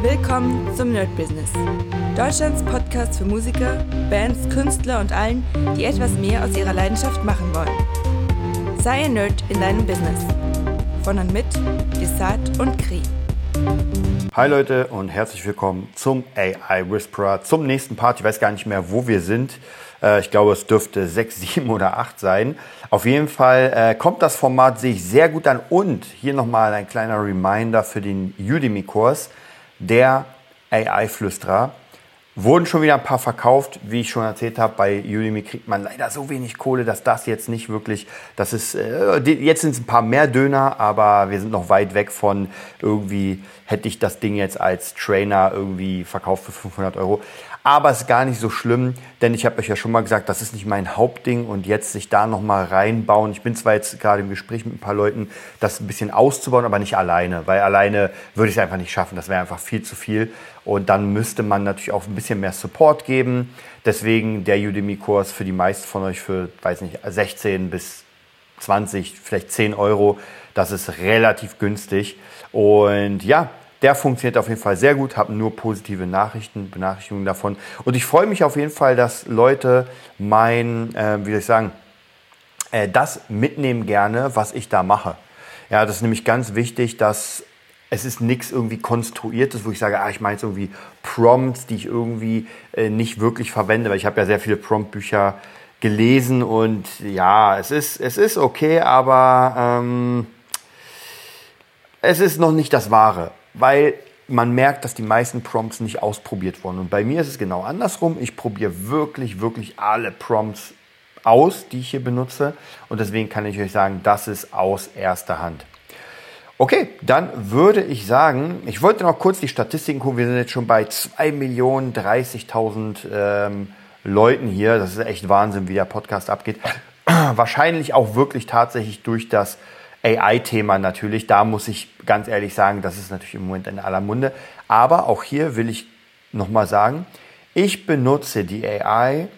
Willkommen zum Nerd Business. Deutschlands Podcast für Musiker, Bands, Künstler und allen, die etwas mehr aus ihrer Leidenschaft machen wollen. Sei ein Nerd in deinem Business. Von und mit Desart und Kri. Hi Leute und herzlich willkommen zum AI Whisperer, zum nächsten Part. Ich weiß gar nicht mehr, wo wir sind. Äh, ich glaube, es dürfte 6, 7 oder 8 sein. Auf jeden Fall äh, kommt das Format sich sehr gut an. Und hier nochmal ein kleiner Reminder für den Udemy-Kurs der AI-Flüsterer. Wurden schon wieder ein paar verkauft, wie ich schon erzählt habe. Bei Udemy kriegt man leider so wenig Kohle, dass das jetzt nicht wirklich, das ist, äh, jetzt sind es ein paar mehr Döner, aber wir sind noch weit weg von irgendwie, hätte ich das Ding jetzt als Trainer irgendwie verkauft für 500 Euro. Aber es ist gar nicht so schlimm, denn ich habe euch ja schon mal gesagt, das ist nicht mein Hauptding und jetzt sich da nochmal reinbauen. Ich bin zwar jetzt gerade im Gespräch mit ein paar Leuten, das ein bisschen auszubauen, aber nicht alleine, weil alleine würde ich es einfach nicht schaffen. Das wäre einfach viel zu viel und dann müsste man natürlich auch ein bisschen mehr Support geben. Deswegen der Udemy-Kurs für die meisten von euch für, weiß nicht, 16 bis 20, vielleicht 10 Euro. Das ist relativ günstig. Und ja, der funktioniert auf jeden Fall sehr gut, habe nur positive Nachrichten, Benachrichtigungen davon. Und ich freue mich auf jeden Fall, dass Leute mein, äh, wie soll ich sagen, äh, das mitnehmen gerne, was ich da mache. Ja, das ist nämlich ganz wichtig, dass es ist nichts irgendwie konstruiertes, wo ich sage, ah, ich meine jetzt irgendwie Prompts, die ich irgendwie äh, nicht wirklich verwende, weil ich habe ja sehr viele Prompt-Bücher gelesen und ja, es ist, es ist okay, aber ähm, es ist noch nicht das Wahre weil man merkt, dass die meisten Prompts nicht ausprobiert wurden. Und bei mir ist es genau andersrum. Ich probiere wirklich, wirklich alle Prompts aus, die ich hier benutze. Und deswegen kann ich euch sagen, das ist aus erster Hand. Okay, dann würde ich sagen, ich wollte noch kurz die Statistiken gucken. Wir sind jetzt schon bei 2.030.000 ähm, Leuten hier. Das ist echt Wahnsinn, wie der Podcast abgeht. Wahrscheinlich auch wirklich tatsächlich durch das AI-Thema natürlich. Da muss ich ganz ehrlich sagen, das ist natürlich im Moment in aller Munde. Aber auch hier will ich nochmal sagen, ich benutze die AI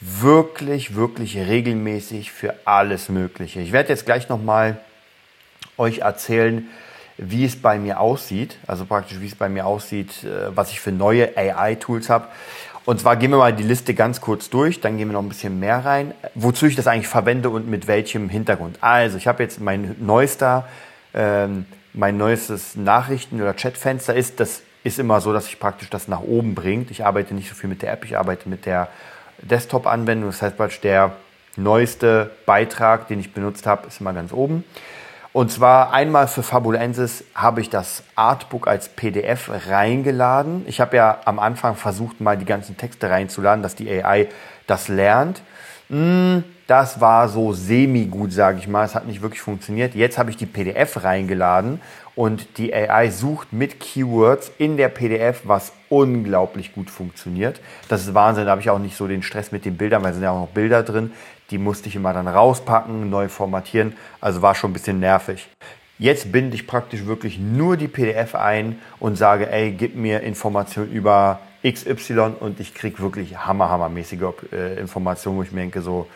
wirklich, wirklich regelmäßig für alles Mögliche. Ich werde jetzt gleich nochmal euch erzählen, wie es bei mir aussieht, also praktisch wie es bei mir aussieht, äh, was ich für neue AI-Tools habe. Und zwar gehen wir mal die Liste ganz kurz durch, dann gehen wir noch ein bisschen mehr rein, wozu ich das eigentlich verwende und mit welchem Hintergrund. Also, ich habe jetzt mein neuester, ähm, mein neuestes Nachrichten- oder Chatfenster ist, das ist immer so, dass ich praktisch das nach oben bringt. Ich arbeite nicht so viel mit der App, ich arbeite mit der Desktop-Anwendung. Das heißt praktisch der neueste Beitrag, den ich benutzt habe, ist immer ganz oben. Und zwar einmal für Fabulensis habe ich das Artbook als PDF reingeladen. Ich habe ja am Anfang versucht, mal die ganzen Texte reinzuladen, dass die AI das lernt. Hm, das war so semi-gut, sage ich mal. Es hat nicht wirklich funktioniert. Jetzt habe ich die PDF reingeladen und die AI sucht mit Keywords in der PDF, was unglaublich gut funktioniert. Das ist Wahnsinn. Da habe ich auch nicht so den Stress mit den Bildern, weil es sind ja auch noch Bilder drin. Die musste ich immer dann rauspacken, neu formatieren. Also war schon ein bisschen nervig. Jetzt binde ich praktisch wirklich nur die PDF ein und sage, ey, gib mir Informationen über XY und ich kriege wirklich hammer, hammermäßige äh, Informationen, wo ich mir denke so,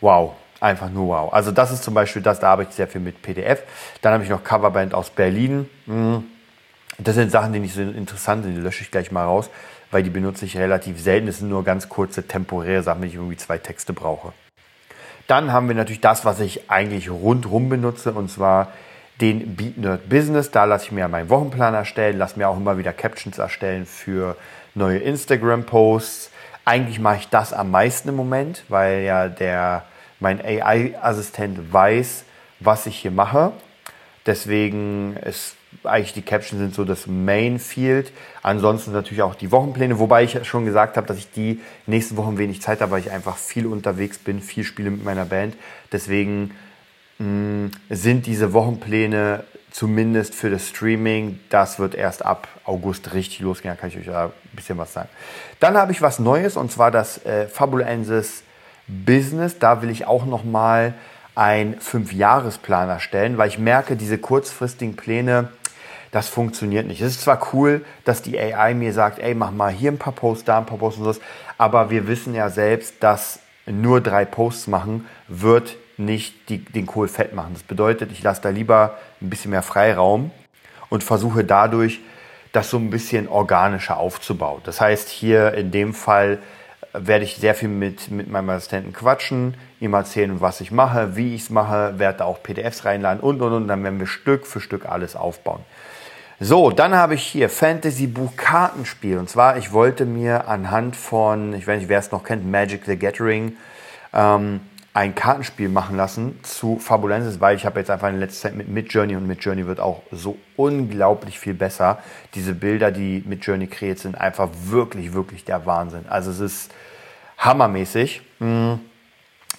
wow, einfach nur wow. Also das ist zum Beispiel das, da arbeite ich sehr viel mit PDF. Dann habe ich noch Coverband aus Berlin. Hm. Das sind Sachen, die nicht so interessant sind, die lösche ich gleich mal raus, weil die benutze ich relativ selten. Das sind nur ganz kurze, temporäre Sachen, wenn ich irgendwie zwei Texte brauche. Dann haben wir natürlich das, was ich eigentlich rundrum benutze, und zwar den Beat Nerd Business. Da lasse ich mir meinen Wochenplan erstellen, lasse mir auch immer wieder Captions erstellen für neue Instagram-Posts. Eigentlich mache ich das am meisten im Moment, weil ja der, mein AI-Assistent weiß, was ich hier mache. Deswegen ist eigentlich die Captions sind so das Main Field. Ansonsten natürlich auch die Wochenpläne, wobei ich schon gesagt habe, dass ich die nächsten Wochen wenig Zeit habe, weil ich einfach viel unterwegs bin, viel spiele mit meiner Band. Deswegen mh, mm, sind diese Wochenpläne zumindest für das Streaming, das wird erst ab August richtig losgehen, da kann ich euch ein bisschen was sagen. Dann habe ich was Neues und zwar das äh, Fabulensis Business. Da will ich auch noch mal einen Fünfjahresplan erstellen, weil ich merke, diese kurzfristigen Pläne, das funktioniert nicht. Es ist zwar cool, dass die AI mir sagt, ey, mach mal hier ein paar Posts, da ein paar Posts und so, aber wir wissen ja selbst, dass nur drei Posts machen wird nicht die, den Kohl fett machen. Das bedeutet, ich lasse da lieber ein bisschen mehr Freiraum und versuche dadurch das so ein bisschen organischer aufzubauen. Das heißt, hier in dem Fall werde ich sehr viel mit, mit meinem Assistenten quatschen, ihm erzählen, was ich mache, wie ich es mache, werde da auch PDFs reinladen und und und. Dann werden wir Stück für Stück alles aufbauen. So, dann habe ich hier Fantasy Buch Kartenspiel. Und zwar, ich wollte mir anhand von, ich weiß nicht, wer es noch kennt, Magic the Gathering, ähm, ein Kartenspiel machen lassen zu Fabulensis, weil ich habe jetzt einfach in letzter Zeit mit Midjourney und Midjourney wird auch so unglaublich viel besser. Diese Bilder, die Midjourney kreiert, sind einfach wirklich, wirklich der Wahnsinn. Also es ist hammermäßig. Mhm.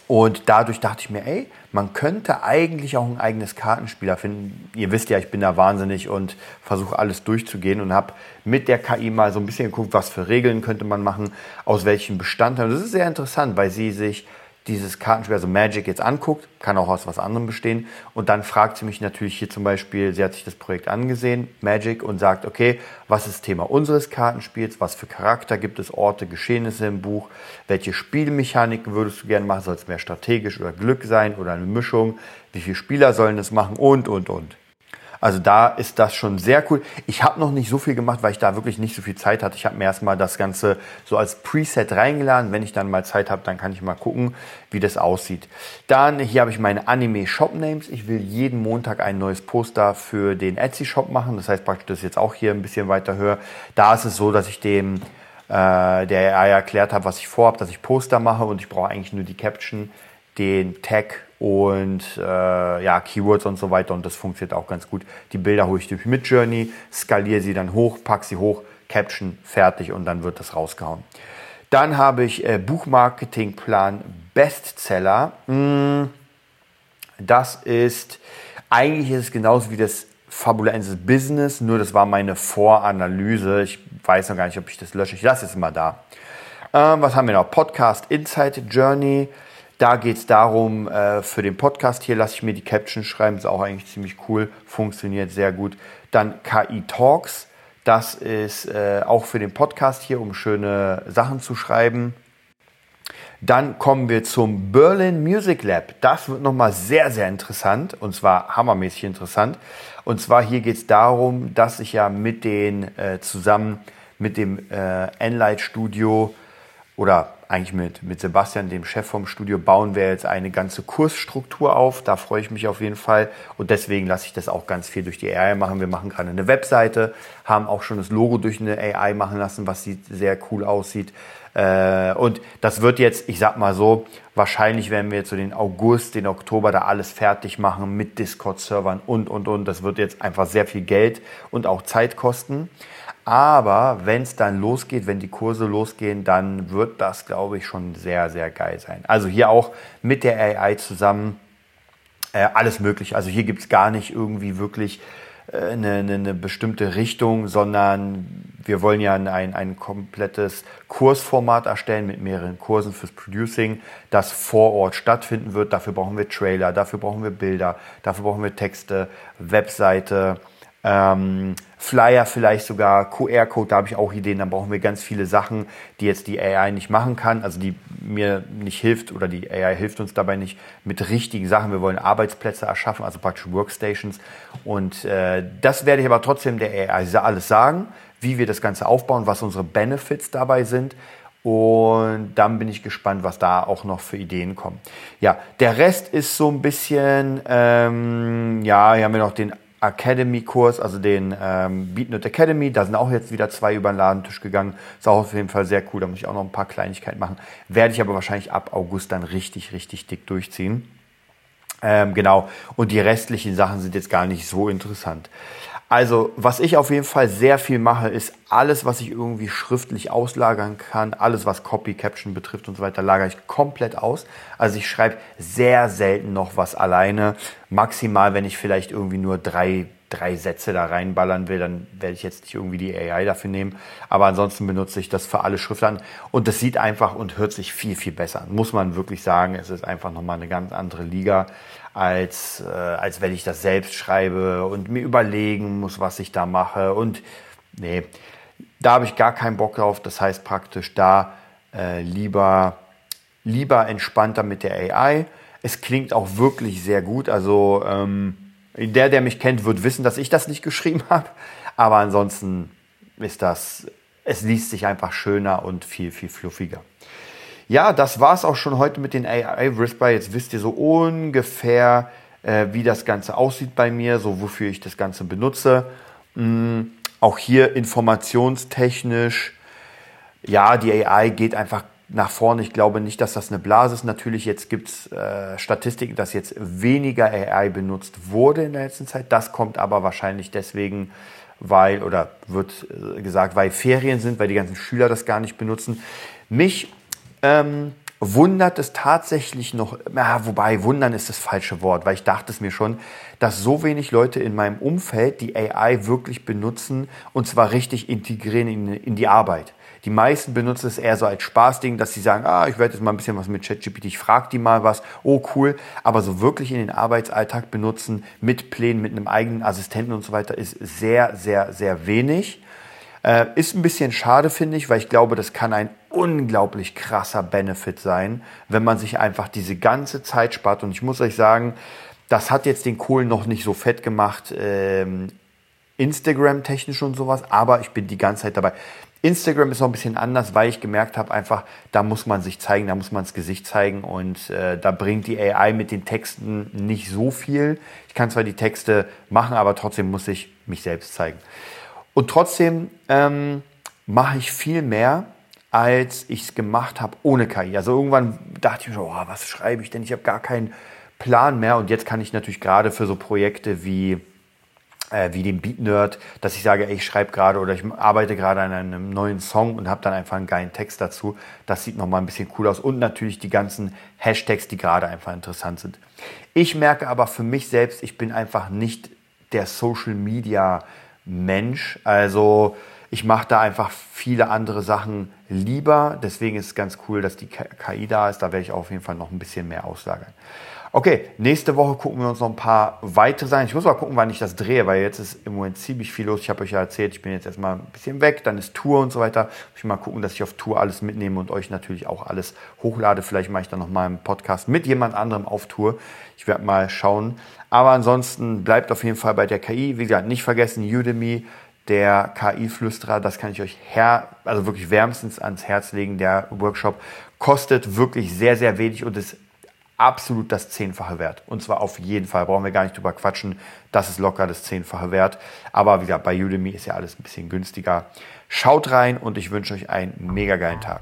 Und dadurch dachte ich mir, ey, man könnte eigentlich auch ein eigenes Kartenspiel finden. Ihr wisst ja, ich bin da wahnsinnig und versuche alles durchzugehen und habe mit der KI mal so ein bisschen geguckt, was für Regeln könnte man machen, aus welchen Bestandteilen. Das ist sehr interessant, weil sie sich dieses Kartenspiel, also Magic, jetzt anguckt, kann auch aus was anderem bestehen. Und dann fragt sie mich natürlich hier zum Beispiel, sie hat sich das Projekt angesehen, Magic, und sagt, okay, was ist Thema unseres Kartenspiels? Was für Charakter gibt es, Orte, Geschehnisse im Buch? Welche Spielmechaniken würdest du gerne machen? Soll es mehr strategisch oder Glück sein oder eine Mischung? Wie viele Spieler sollen das machen? Und, und, und. Also da ist das schon sehr cool. Ich habe noch nicht so viel gemacht, weil ich da wirklich nicht so viel Zeit hatte. Ich habe mir erstmal das Ganze so als Preset reingeladen. Wenn ich dann mal Zeit habe, dann kann ich mal gucken, wie das aussieht. Dann hier habe ich meine Anime Shop Names. Ich will jeden Montag ein neues Poster für den Etsy Shop machen. Das heißt praktisch, das jetzt auch hier ein bisschen weiter höher. Da ist es so, dass ich dem äh, der AI erklärt habe, was ich vorhabe, dass ich Poster mache und ich brauche eigentlich nur die Caption, den Tag und äh, ja, Keywords und so weiter und das funktioniert auch ganz gut. Die Bilder hole ich durch Midjourney, skaliere sie dann hoch, packe sie hoch, Caption fertig und dann wird das rausgehauen. Dann habe ich äh, Buchmarketingplan Bestseller. Mm, das ist, eigentlich ist es genauso wie das Fabulensis Business, nur das war meine Voranalyse. Ich weiß noch gar nicht, ob ich das lösche. Ich lasse es mal da. Ähm, was haben wir noch? Podcast Insight Journey. Da geht es darum, äh, für den Podcast hier lasse ich mir die Caption schreiben, ist auch eigentlich ziemlich cool, funktioniert sehr gut. Dann KI Talks, das ist äh, auch für den Podcast hier, um schöne Sachen zu schreiben. Dann kommen wir zum Berlin Music Lab. Das wird nochmal sehr, sehr interessant und zwar hammermäßig interessant. Und zwar hier geht es darum, dass ich ja mit den äh, zusammen mit dem äh, Enlight Studio oder eigentlich mit, mit Sebastian, dem Chef vom Studio, bauen wir jetzt eine ganze Kursstruktur auf. Da freue ich mich auf jeden Fall. Und deswegen lasse ich das auch ganz viel durch die AI machen. Wir machen gerade eine Webseite, haben auch schon das Logo durch eine AI machen lassen, was sieht sehr cool aussieht. Äh, und das wird jetzt, ich sag mal so, wahrscheinlich werden wir jetzt so den August, den Oktober da alles fertig machen mit Discord-Servern und, und, und. Das wird jetzt einfach sehr viel Geld und auch Zeit kosten. Aber wenn es dann losgeht, wenn die Kurse losgehen, dann wird das, glaube ich, schon sehr, sehr geil sein. Also hier auch mit der AI zusammen äh, alles möglich. Also hier gibt es gar nicht irgendwie wirklich äh, eine, eine, eine, bestimmte Richtung, sondern wir wollen ja ein, ein komplettes Kursformat erstellen mit mehreren Kursen fürs Producing, das vor Ort stattfinden wird. Dafür brauchen wir Trailer, dafür brauchen wir Bilder, dafür brauchen wir Texte, Webseite, ähm, Flyer vielleicht sogar, QR-Code, da habe ich auch Ideen. Dann brauchen wir ganz viele Sachen, die jetzt die AI nicht machen kann, also die mir nicht hilft oder die AI hilft uns dabei nicht mit richtigen Sachen. Wir wollen Arbeitsplätze erschaffen, also praktisch Workstations. Und äh, das werde ich aber trotzdem der AI alles sagen, wie wir das Ganze aufbauen, was unsere Benefits dabei sind. Und dann bin ich gespannt, was da auch noch für Ideen kommen. Ja, der Rest ist so ein bisschen, ähm, ja, hier haben wir noch den Academy-Kurs, also den ähm, BeatNut Academy. Da sind auch jetzt wieder zwei über den Ladentisch gegangen. Ist auch auf jeden Fall sehr cool. Da muss ich auch noch ein paar Kleinigkeiten machen. Werde ich aber wahrscheinlich ab August dann richtig, richtig dick durchziehen. Ähm, genau. Und die restlichen Sachen sind jetzt gar nicht so interessant. Also, was ich auf jeden Fall sehr viel mache, ist alles, was ich irgendwie schriftlich auslagern kann, alles, was Copy, Caption betrifft und so weiter, lagere ich komplett aus. Also ich schreibe sehr selten noch was alleine. Maximal, wenn ich vielleicht irgendwie nur drei, drei Sätze da reinballern will, dann werde ich jetzt nicht irgendwie die AI dafür nehmen. Aber ansonsten benutze ich das für alle Schriftarten. Und das sieht einfach und hört sich viel, viel besser. Muss man wirklich sagen. Es ist einfach nochmal eine ganz andere Liga als, äh, als wenn ich das selbst schreibe und mir überlegen muss, was ich da mache. Und nee, da habe ich gar keinen Bock drauf. Das heißt praktisch da äh, lieber, lieber entspannter mit der AI. Es klingt auch wirklich sehr gut. Also ähm, der, der mich kennt, wird wissen, dass ich das nicht geschrieben habe. Aber ansonsten ist das, es liest sich einfach schöner und viel, viel fluffiger. Ja, das war es auch schon heute mit den AI Whisper. Jetzt wisst ihr so ungefähr, äh, wie das Ganze aussieht bei mir, so wofür ich das Ganze benutze. Mhm. Auch hier informationstechnisch, ja, die AI geht einfach nach vorne. Ich glaube nicht, dass das eine Blase ist. Natürlich, jetzt gibt es äh, Statistiken, dass jetzt weniger AI benutzt wurde in der letzten Zeit. Das kommt aber wahrscheinlich deswegen, weil, oder wird äh, gesagt, weil Ferien sind, weil die ganzen Schüler das gar nicht benutzen. Mich ähm, wundert es tatsächlich noch, ja, wobei wundern ist das falsche Wort, weil ich dachte es mir schon, dass so wenig Leute in meinem Umfeld die AI wirklich benutzen und zwar richtig integrieren in, in die Arbeit. Die meisten benutzen es eher so als Spaßding, dass sie sagen, ah, ich werde jetzt mal ein bisschen was mit ChatGPT, ich frage die mal was, oh cool, aber so wirklich in den Arbeitsalltag benutzen, mit Plänen, mit einem eigenen Assistenten und so weiter, ist sehr, sehr, sehr wenig. Äh, ist ein bisschen schade, finde ich, weil ich glaube, das kann ein unglaublich krasser Benefit sein, wenn man sich einfach diese ganze Zeit spart. Und ich muss euch sagen, das hat jetzt den Kohlen noch nicht so fett gemacht, ähm, Instagram-technisch und sowas, aber ich bin die ganze Zeit dabei. Instagram ist noch ein bisschen anders, weil ich gemerkt habe, einfach, da muss man sich zeigen, da muss man das Gesicht zeigen und äh, da bringt die AI mit den Texten nicht so viel. Ich kann zwar die Texte machen, aber trotzdem muss ich mich selbst zeigen. Und trotzdem ähm, mache ich viel mehr, als ich es gemacht habe ohne KI. Also irgendwann dachte ich mir so, oh, was schreibe ich denn? Ich habe gar keinen Plan mehr. Und jetzt kann ich natürlich gerade für so Projekte wie äh, wie den Beat Nerd, dass ich sage, ey, ich schreibe gerade oder ich arbeite gerade an einem neuen Song und habe dann einfach einen geilen Text dazu. Das sieht nochmal ein bisschen cool aus und natürlich die ganzen Hashtags, die gerade einfach interessant sind. Ich merke aber für mich selbst, ich bin einfach nicht der Social Media Mensch. Also ich mache da einfach viele andere Sachen lieber. Deswegen ist es ganz cool, dass die KI da ist. Da werde ich auf jeden Fall noch ein bisschen mehr auslagern. Okay, nächste Woche gucken wir uns noch ein paar weitere Sachen. Ich muss mal gucken, wann ich das drehe, weil jetzt ist im Moment ziemlich viel los. Ich habe euch ja erzählt, ich bin jetzt erstmal ein bisschen weg, dann ist Tour und so weiter. Ich will mal gucken, dass ich auf Tour alles mitnehme und euch natürlich auch alles hochlade. Vielleicht mache ich dann noch mal einen Podcast mit jemand anderem auf Tour. Ich werde mal schauen. Aber ansonsten bleibt auf jeden Fall bei der KI. Wie gesagt, nicht vergessen, Udemy, der KI-Flüsterer, das kann ich euch her, also wirklich wärmstens ans Herz legen. Der Workshop kostet wirklich sehr, sehr wenig und ist absolut das Zehnfache wert. Und zwar auf jeden Fall. Brauchen wir gar nicht drüber quatschen. Das ist locker das Zehnfache wert. Aber wie gesagt, bei Udemy ist ja alles ein bisschen günstiger. Schaut rein und ich wünsche euch einen mega geilen Tag.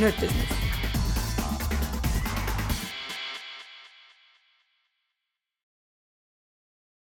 Nerd Business.